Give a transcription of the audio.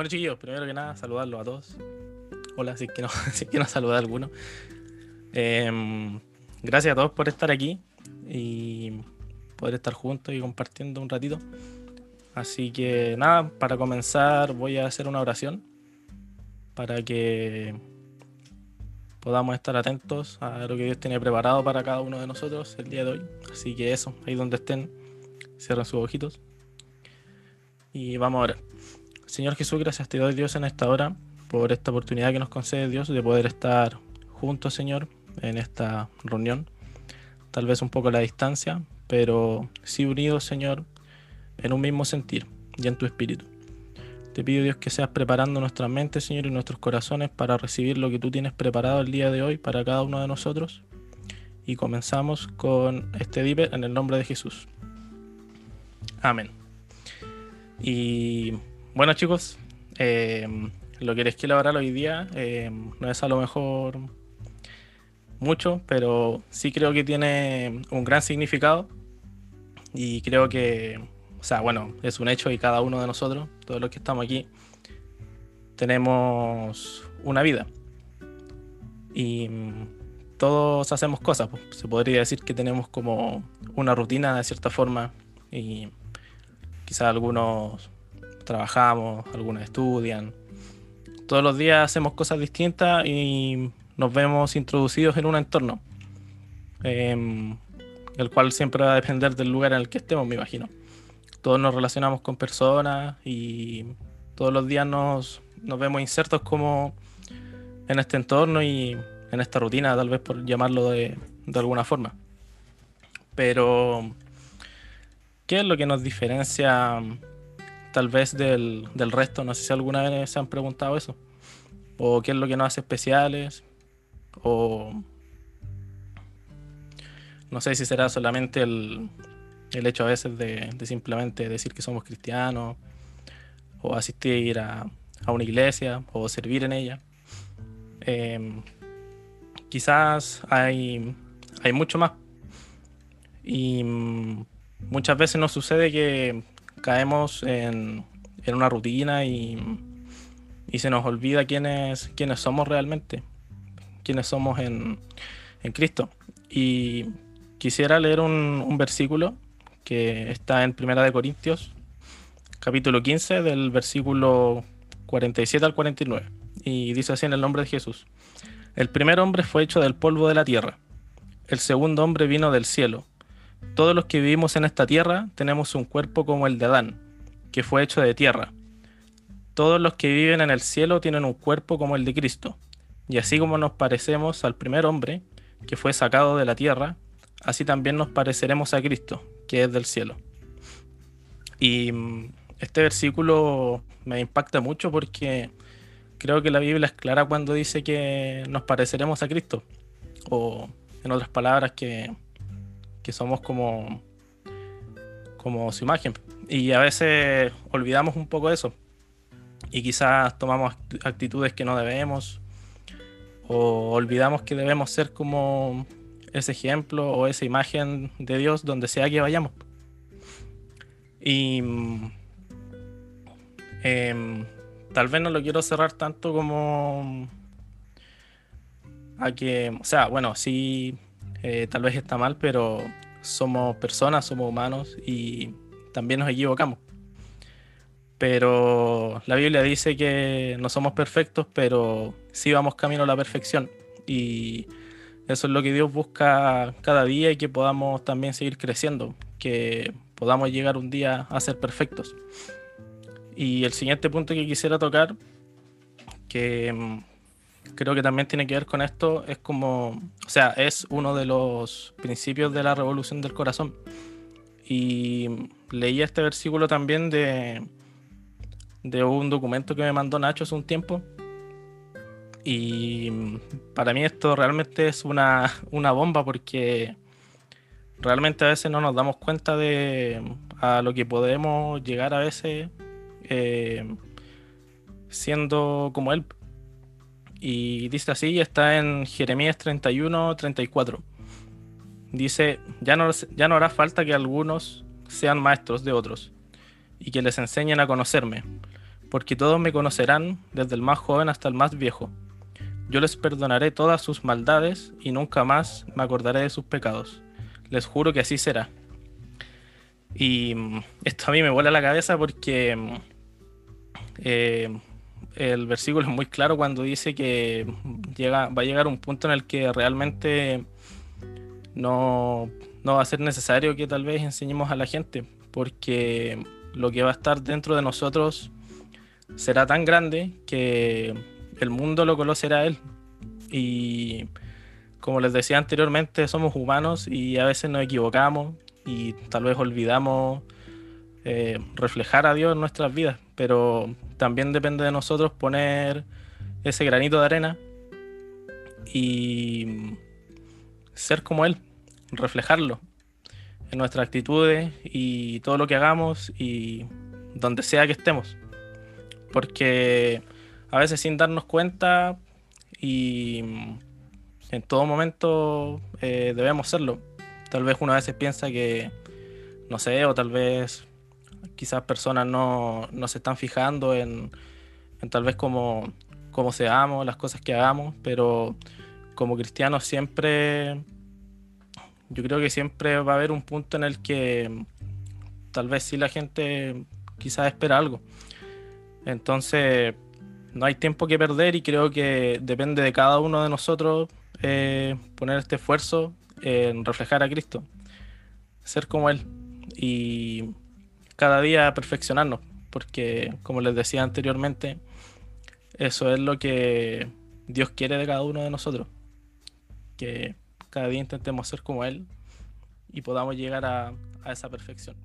Bueno, chiquillos, primero que nada, saludarlos a todos. Hola, si es que no, si que no saluda a alguno. Em, gracias a todos por estar aquí y poder estar juntos y compartiendo un ratito. Así que nada, para comenzar voy a hacer una oración para que podamos estar atentos a lo que Dios tiene preparado para cada uno de nosotros el día de hoy. Así que eso, ahí donde estén, cierren sus ojitos. Y vamos a orar. Señor Jesús, gracias te doy Dios en esta hora por esta oportunidad que nos concede Dios de poder estar juntos, Señor, en esta reunión. Tal vez un poco a la distancia, pero sí unidos, Señor, en un mismo sentir y en tu espíritu. Te pido Dios que seas preparando nuestra mente, Señor, y nuestros corazones para recibir lo que tú tienes preparado el día de hoy para cada uno de nosotros. Y comenzamos con este dipe en el nombre de Jesús. Amén. Y bueno chicos, eh, lo que les quiero hablar hoy día eh, no es a lo mejor mucho, pero sí creo que tiene un gran significado y creo que o sea, bueno, es un hecho y cada uno de nosotros, todos los que estamos aquí, tenemos una vida. Y mm, todos hacemos cosas. Pues. Se podría decir que tenemos como una rutina de cierta forma. Y quizás algunos trabajamos, algunos estudian. Todos los días hacemos cosas distintas y nos vemos introducidos en un entorno. Em, el cual siempre va a depender del lugar en el que estemos, me imagino todos nos relacionamos con personas y todos los días nos, vemos insertos como en este entorno y en esta rutina, tal vez por llamarlo de, alguna forma. Pero, ¿qué es lo que nos diferencia tal vez del, del, resto? No sé si alguna vez se han preguntado eso. ¿O qué es lo que nos hace especiales? ¿O no sé si será solamente el, el hecho a veces de, simplemente decir que somos cristianos o asistir a, una iglesia o servir en ella. Em, quizás hay, hay mucho más. Y mm, muchas veces nos sucede que caemos en, una rutina y, se nos olvida quiénes, quiénes somos realmente, quiénes somos en, Cristo. Y quisiera leer un, un versículo que está en Primera de Corintios, capítulo 15, del versículo 47 al 49. Y dice así en el nombre de Jesús. El primer hombre fue hecho del polvo de la tierra. El segundo hombre vino del cielo. Todos los que vivimos en esta tierra tenemos un cuerpo como el de Adán, que fue hecho de tierra. Todos los que viven en el cielo tienen un cuerpo como el de Cristo. Y así como nos parecemos al primer hombre, que fue sacado de la tierra, así también nos pareceremos a Cristo, que es del cielo. Y mm, este versículo me impacta mucho porque creo que la Biblia es clara cuando dice que nos pareceremos a Cristo. O en otras palabras, que, somos como, como su imagen. Y a veces olvidamos un poco eso. Y quizás tomamos actitudes que no debemos. O olvidamos que debemos ser como ese ejemplo o esa imagen de Dios donde sea que vayamos. Y em, tal vez no lo quiero cerrar tanto como a que, o sea, bueno, sí, eh, tal vez está mal, pero somos personas, somos humanos y también nos equivocamos. Pero la Biblia dice que no somos perfectos, pero sí vamos camino a la perfección. Y eso es lo que Dios busca cada día y que podamos también seguir creciendo, que podamos llegar un día a ser perfectos. Y el siguiente punto que quisiera tocar, que mm, creo que también tiene que ver con esto, es como, o sea, es uno de los principios de la revolución del corazón. Y leí este versículo también de, de un documento que me mandó Nacho hace un tiempo, y para mí esto realmente es una, bomba porque realmente a veces no nos damos cuenta de a lo que podemos llegar a veces eh, siendo como él. Y dice así, está en Jeremías 31, 34. Dice, ya no, ya no hará falta que algunos sean maestros de otros y que les enseñen a conocerme, porque todos me conocerán, desde el más joven hasta el más viejo. Yo les perdonaré todas sus maldades y nunca más me acordaré de sus pecados. Les juro que así será. Y mm, esto a mí me vuela la cabeza porque mm, eh, el versículo es muy claro cuando dice que llega, va a llegar un punto en el que realmente no, no va a ser necesario que tal vez enseñemos a la gente, porque lo que va a estar dentro de nosotros será tan grande que el mundo lo conocerá a él. Y como les decía anteriormente, somos humanos y a veces nos equivocamos y tal vez olvidamos eh, reflejar a Dios en nuestras vidas, pero también depende de nosotros poner ese granito de arena y ser como Él, reflejarlo en nuestras actitudes y todo lo que hagamos y donde sea que estemos. Porque a veces sin darnos cuenta y en todo momento eh, debemos serlo. Tal vez uno a veces piensa que, no sé, o tal vez quizás personas no, se están fijando en, tal vez cómo, cómo seamos, las cosas que hagamos, pero como cristianos siempre, yo creo que siempre va a haber un punto en el que tal vez sí la gente quizás espera algo. Entonces, no hay tiempo que perder y creo que depende de cada uno de nosotros eh, poner este esfuerzo en reflejar a Cristo, ser como Él y cada día perfeccionarnos, porque como les decía anteriormente, eso es lo que Dios quiere de cada uno de nosotros, que cada día intentemos ser como Él y podamos llegar a, a esa perfección.